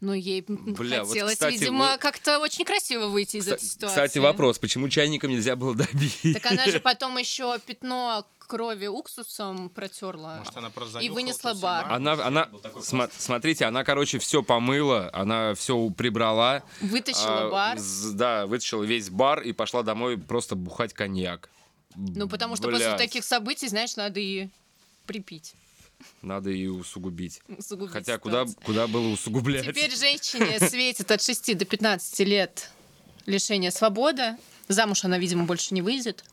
Но ей Бля, вот, хотелось, кстати, видимо, вот- как-то очень красиво выйти из Кста- этой ситуации. Кстати, вопрос, почему чайником нельзя было добить? Так она же потом еще пятно крови уксусом протерла. Может, она просто И вынесла бар. Она, она, сма- смотрите, она, короче, все помыла, она все прибрала. Вытащила а, бар. з- Да, вытащила весь бар и пошла домой просто бухать коньяк. Ну, потому что после Блядь, таких событий, знаешь, надо и припить. Надо и усугубить. усугубить Хотя куда, ситуацию. куда было усугублять? Теперь женщине светит от 6 до 15 лет лишения свободы. Замуж она, видимо, больше не выйдет.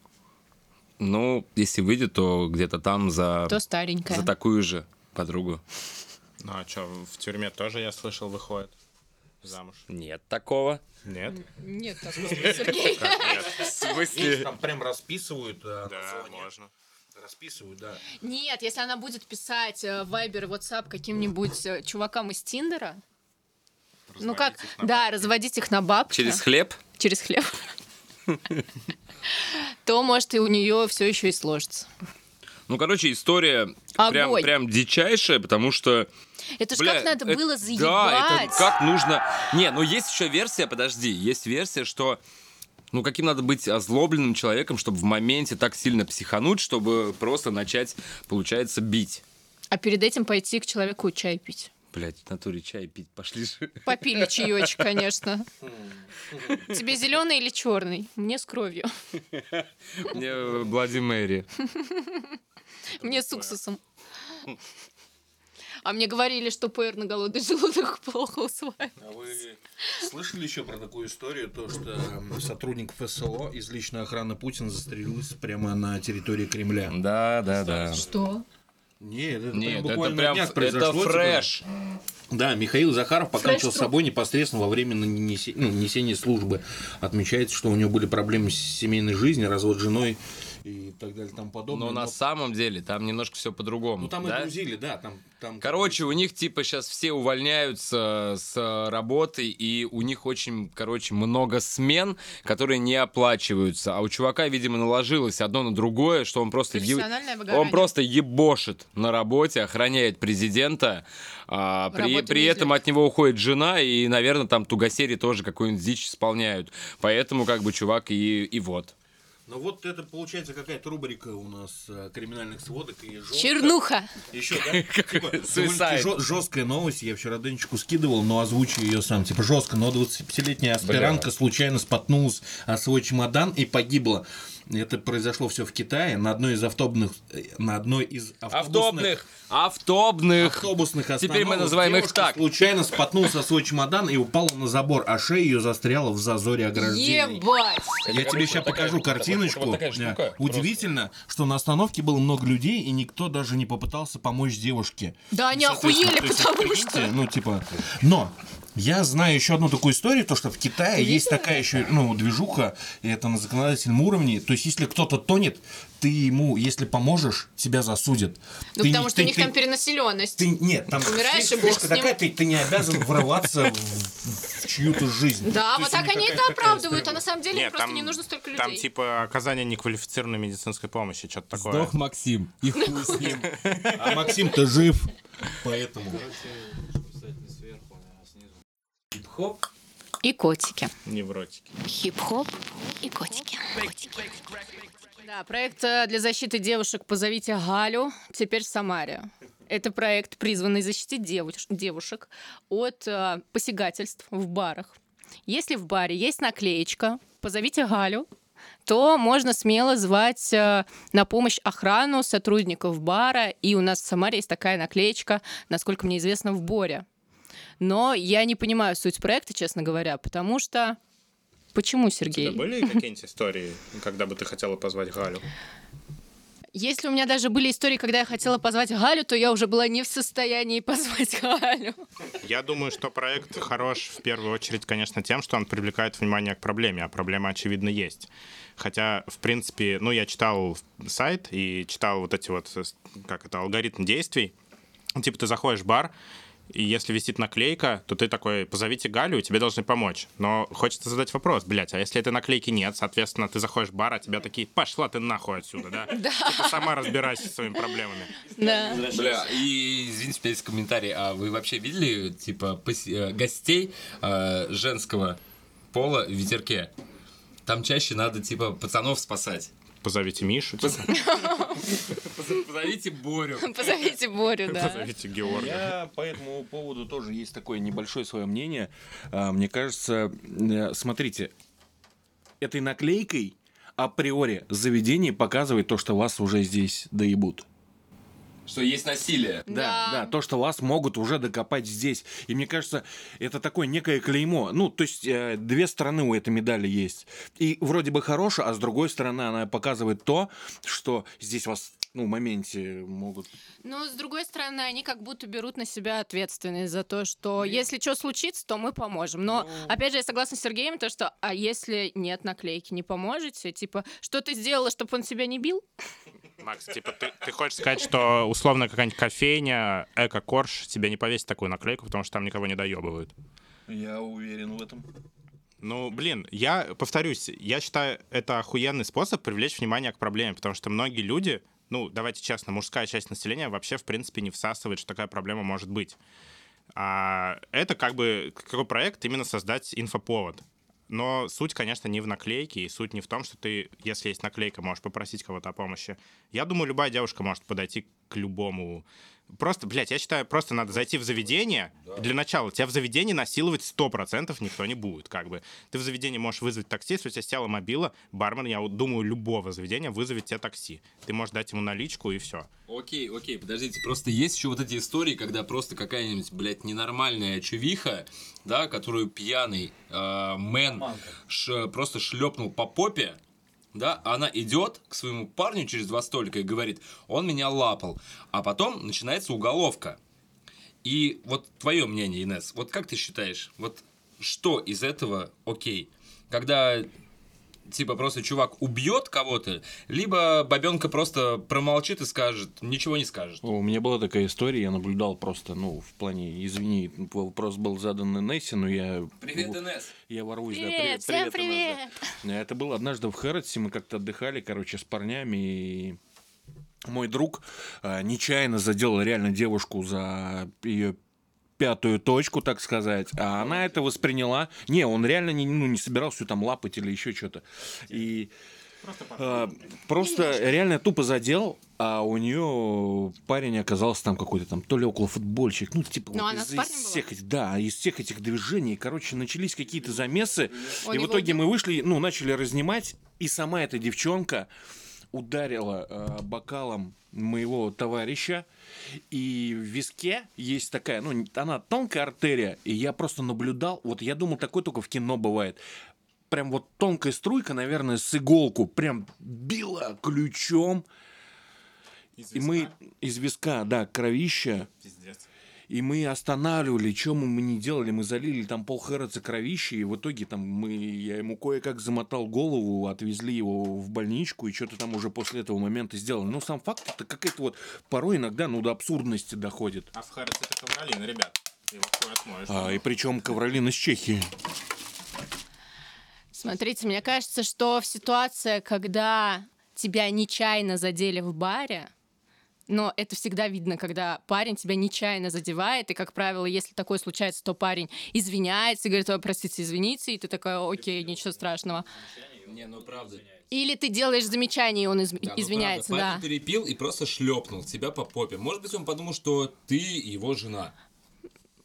Ну, если выйдет, то где-то там за, То старенькая. за такую же подругу. Ну а что, в тюрьме тоже, я слышал, выходит замуж? Нет такого. Нет? Нет такого, Сергей. В смысле? Там прям расписывают. Да, можно. Расписывают, да. Нет, если она будет писать э, в Viber WhatsApp каким-нибудь э, чувакам из Тиндера, ну как, Разводить их на да, разводить их на бабки. Через хлеб? через хлеб, то может и у нее все еще и сложится. Ну, короче, история прям, прям дичайшая, потому что... Это ж бля, как надо это- было Да, заебать. это как нужно... Не, ну есть еще версия, подожди, есть версия, что... Ну, каким надо быть озлобленным человеком, чтобы в моменте так сильно психануть, чтобы просто начать, получается, бить. А перед этим пойти к человеку чай пить. Блять, в натуре чай пить пошли же. Попили чаечек, конечно. Тебе зеленый или черный? Мне с кровью. Мне э, Блади Мэри. Мне с уксусом. А мне говорили, что ПР на голодный желудок плохо усваивает. А вы слышали еще про такую историю, то что м, сотрудник ФСО из личной охраны Путина застрелился прямо на территории Кремля? Да, да, да. Что? Нет, это прям Нет, это буквально на прям, днях это произошло, типа. фреш. Да, Михаил Захаров покончил с собой непосредственно во время нанесе- ну, несения службы. Отмечается, что у него были проблемы с семейной жизнью, развод с женой и так далее и тому подобное. Но на самом деле там немножко все по-другому. Ну там да? и грузили, да, там... там Короче, у них типа сейчас все увольняются с э, работы, и у них очень, короче, много смен, которые не оплачиваются. А у чувака, видимо, наложилось одно на другое, что он просто... е-. Он просто ебошит на работе, охраняет президента, а, при, Работу при этом от него уходит жена, и, наверное, там тугосери тоже какую-нибудь дичь исполняют. Поэтому, как бы, чувак и, и вот. Ну вот это получается какая-то рубрика у нас э, криминальных сводок и жестко- Чернуха. Еще, да? Типа, жесткая новость. Я вчера Денчику скидывал, но озвучу ее сам. Типа жестко, но 25-летняя аспирантка случайно споткнулась о свой чемодан и погибла. Это произошло все в Китае на одной из автобусных, э, на одной из автобусных! Автобных! автобусных Теперь мы остановок называем их так. Случайно споткнулся свой чемодан и упала на забор, а шея ее застряла в зазоре ограждения. Ебать. Я тебе сейчас покажу картиночку. вот такая штука, Да. Удивительно, что на остановке было много людей, и никто даже не попытался помочь девушке. Да они охуели, потому что... Ну, типа... Но я знаю еще одну такую историю, то, что в Китае есть такая еще, ну, движуха, и это на законодательном уровне. То есть, если кто-то тонет, ты ему, если поможешь, тебя засудят. Ну, Ты потому не- что ты- у них ты- там перенаселенность. ты, нет, там Умираешь, фишка и бог с ним. такая, ты, ты не обязан врываться в, в чью-то жизнь. Да, вот так они это оправдывают, а на самом деле просто не нужно столько людей. Там типа оказание неквалифицированной медицинской помощи, что-то такое. Максим. И хуй с ним. А Максим-то жив, поэтому... Хип-хоп. И котики. Невротики. Хип-хоп и котики. Да, проект э, для защиты девушек «Позовите Галю» теперь в Самаре. Это проект, призванный защитить девуш- девушек от э, посягательств в барах. Если в баре есть наклеечка «Позовите Галю», то можно смело звать э, на помощь охрану сотрудников бара. И у нас в Самаре есть такая наклеечка, насколько мне известно, в Боре. Но я не понимаю суть проекта, честно говоря, потому что... Почему, У Сергей? тебя были какие-нибудь истории, когда бы ты хотела позвать Галю? Если у меня даже были истории, когда я хотела позвать Галю, то я уже была не в состоянии позвать Галю. Я думаю, что проект хорош в первую очередь, конечно, тем, что он привлекает внимание к проблеме, а проблема, очевидно, есть. Хотя, в принципе, ну, я читал сайт и читал вот эти вот, как это, алгоритм действий. Типа ты заходишь в бар, и если висит наклейка, то ты такой, позовите Галю, тебе должны помочь. Но хочется задать вопрос, блядь, а если этой наклейки нет, соответственно, ты заходишь в бар, а тебя такие, пошла ты нахуй отсюда, да? Да. Типа сама разбирайся со своими проблемами. Да. Бля, и извините, у меня есть комментарий. А вы вообще видели, типа, э, гостей э, женского пола в ветерке? Там чаще надо, типа, пацанов спасать. Позовите Мишу, типа, Позовите Борю. Позовите Борю, да. позовите Георга. Я по этому поводу тоже есть такое небольшое свое мнение. А, Мне кажется, э, смотрите, этой наклейкой априори заведение показывает то, что вас уже здесь доебут. Что есть насилие. Да, Да. да, то, что вас могут уже докопать здесь. И мне кажется, это такое некое клеймо. Ну, то есть, э, две стороны у этой медали есть. И вроде бы хорошая, а с другой стороны она показывает то, что здесь вас, ну, моменте могут... Но, с другой стороны, они как будто берут на себя ответственность за то, что если что случится, то мы поможем. Но, опять же, я согласна с Сергеем, то, что, а если нет наклейки, не поможете? Типа, что ты сделала, чтобы он себя не бил? Макс, типа, ты, ты хочешь сказать, что условно какая-нибудь кофейня, эко-корж тебе не повесит такую наклейку, потому что там никого не доебывают? Я уверен в этом. Ну, блин, я повторюсь, я считаю, это охуенный способ привлечь внимание к проблеме, потому что многие люди, ну, давайте честно, мужская часть населения вообще, в принципе, не всасывает, что такая проблема может быть. А это как бы какой проект именно создать инфоповод. Но суть, конечно, не в наклейке, и суть не в том, что ты, если есть наклейка, можешь попросить кого-то о помощи. Я думаю, любая девушка может подойти к любому Просто, блядь, я считаю, просто надо зайти в заведение. Для начала, тебя в заведении насиловать 100% никто не будет, как бы. Ты в заведении можешь вызвать такси, если у тебя села мобила, бармен, я вот думаю, любого заведения вызовет тебе такси. Ты можешь дать ему наличку и все. Окей, окей, подождите, просто есть еще вот эти истории, когда просто какая-нибудь, блядь, ненормальная чувиха, да, которую пьяный э, мэн ш- просто шлепнул по попе, да, она идет к своему парню через два столика и говорит, он меня лапал, а потом начинается уголовка. И вот твое мнение, Инес, вот как ты считаешь, вот что из этого окей? Когда типа просто чувак убьет кого-то, либо бабенка просто промолчит и скажет, ничего не скажет. У меня была такая история, я наблюдал просто, ну, в плане, извини, вопрос был задан Инессе, но я... Привет, Инесс. Я ворвусь, да. Привет, всем привет. Инесс, да. Это было однажды в Хэрротсе, мы как-то отдыхали, короче, с парнями, и мой друг а, нечаянно задел реально девушку за ее пятую точку, так сказать, а она это восприняла. Не, он реально не, ну, не собирался там лапать или еще что-то. И а, просто реально тупо задел, а у нее парень оказался там какой-то там то ли около футбольщик, ну типа Но вот из, из была? всех этих, да, из всех этих движений, короче, начались какие-то замесы, Он и в итоге убил? мы вышли, ну начали разнимать, и сама эта девчонка ударила э, бокалом моего товарища, и в виске есть такая, ну, она тонкая артерия, и я просто наблюдал, вот я думал, такое только в кино бывает. Прям вот тонкая струйка, наверное, с иголку, прям била ключом. И мы из виска, да, кровища. Пиздец. И мы останавливали, что мы не делали, мы залили там пол Хэротса кровищи, и в итоге там мы, я ему кое-как замотал голову, отвезли его в больничку, и что-то там уже после этого момента сделали. Но сам факт, это какая-то вот порой иногда, ну, до абсурдности доходит. А в Хэрротс это ковролин, ребят. Его хуй отмоешь. А, и причем ковролин из Чехии. Смотрите, мне кажется, что в ситуации, когда тебя нечаянно задели в баре, но это всегда видно, когда парень тебя нечаянно задевает, и, как правило, если такое случается, то парень извиняется и говорит, «Ой, простите, извините, и ты такой, окей, ничего страшного. Не, ну правда. Или ты делаешь замечание, и он из- Да, ну, извиняется, правда, да. Парень перепил и просто шлепнул тебя по попе. Может быть, он подумал, что ты его жена.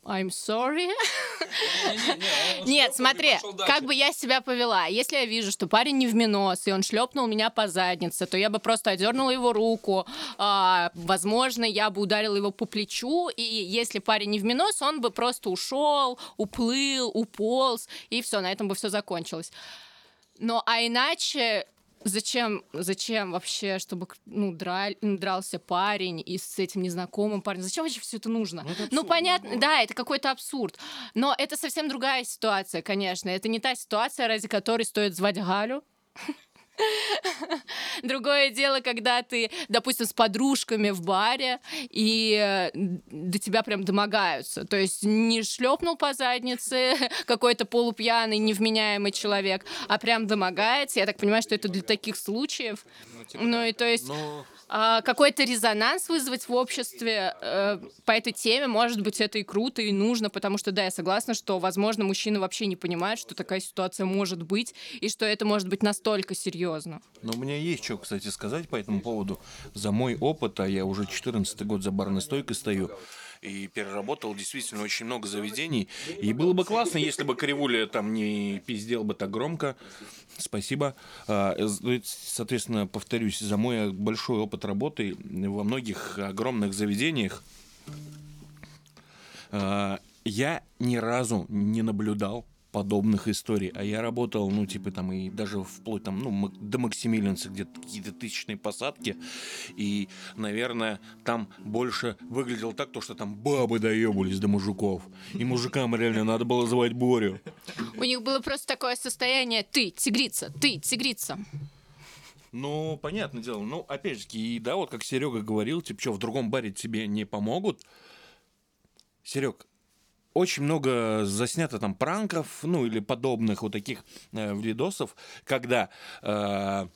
I'm sorry. Нет, смотри, как бы я себя повела. Если я вижу, что парень не в минос, и он шлепнул меня по заднице, то я бы просто одернула его руку. А, возможно, я бы ударила его по плечу, и если парень не в минос, он бы просто ушел, уплыл, уполз, и все, на этом бы все закончилось. Но а иначе Зачем, зачем вообще, чтобы ну, драль- дрался парень и с этим незнакомым парнем? Зачем вообще все это нужно? Ну, понятно, да, это какой-то абсурд. Но это совсем другая ситуация, конечно. Это не та ситуация, ради которой стоит звать Галю. Другое дело, когда ты, допустим, с подружками в баре, и э, до тебя прям домогаются. То есть не шлепнул по заднице какой-то полупьяный, невменяемый человек, а прям домогается. Я так понимаю, что это для таких случаев. Ну и то есть Ну, а, какой-то резонанс вызвать в обществе э, по этой теме, может быть, это и круто, и нужно, потому что, да, я согласна, что, возможно, мужчины вообще не понимают, что такая ситуация может быть, и что это может быть настолько серьезно. Но у меня есть что, кстати, сказать по этому поводу. За мой опыт, а я уже 14 год за барной стойкой стою, и переработал действительно очень много заведений. И было бы классно, если бы Кривуля там не пиздел бы так громко. Спасибо. А, э, Соответственно, повторюсь, за мой большой опыт работы во многих огромных заведениях а, я ни разу не наблюдал подобных историй. А я работал, ну, типа, там, и даже вплоть там, ну, до Максимилианца, где-то какие-то тысячные посадки. И, наверное, там больше выглядело так, то, что там бабы доебались до мужиков. И мужикам реально надо было звать Борю. У них было просто такое состояние «ты, тигрица, ты, тигрица». Ну, понятное дело. Ну, опять же, и да, вот как Серега говорил, типа, что, в другом баре тебе не помогут? Серег, очень много заснято там пранков, ну, или подобных вот таких э, видосов, когда э,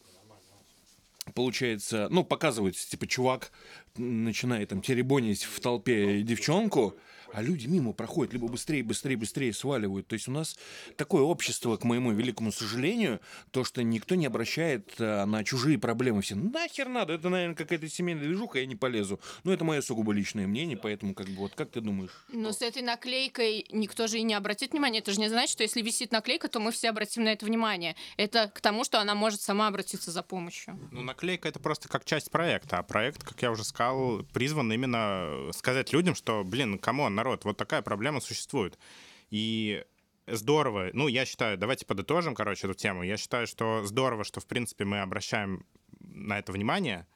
получается, ну, показывается, типа, чувак начинает там теребонить в толпе девчонку, а люди мимо проходят, либо быстрее, быстрее, быстрее сваливают. То есть у нас такое общество, к моему великому сожалению, то, что никто не обращает а, на чужие проблемы. Все, «Ну, нахер надо, это, наверное, какая-то семейная движуха, я не полезу. Но это мое сугубо личное мнение, поэтому, как бы, вот как ты думаешь? Но с этой наклейкой никто же и не обратит внимания. Это же не значит, что если висит наклейка, то мы все обратим на это внимание. Это к тому, что она может сама обратиться за помощью. Ну, наклейка это просто как часть проекта. А проект, как я уже сказал, призван именно сказать людям, что, блин, come on, народ, вот такая проблема существует. И здорово, ну, я считаю, давайте подытожим, короче, эту тему. Я считаю, что здорово, что, в принципе, мы обращаем на это внимание,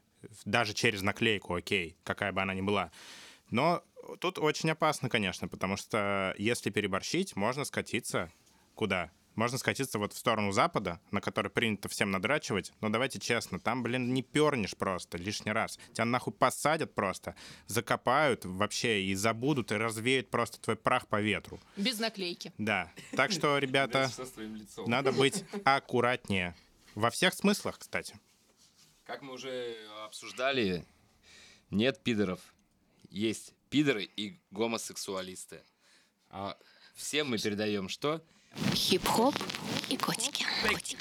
даже через наклейку, окей, какая бы она ни была. Но тут очень опасно, конечно, потому что если переборщить, можно скатиться куда? Можно скатиться вот в сторону Запада, на который принято всем надрачивать. Но давайте честно, там, блин, не пернешь просто лишний раз. Тебя нахуй посадят просто, закопают вообще и забудут, и развеют просто твой прах по ветру. Без наклейки. Да. Так что, ребята, надо быть аккуратнее. Во всех смыслах, кстати. Как мы уже обсуждали, нет пидоров. Есть пидоры и гомосексуалисты. А всем мы передаем что? Хип-хоп и котики. котики.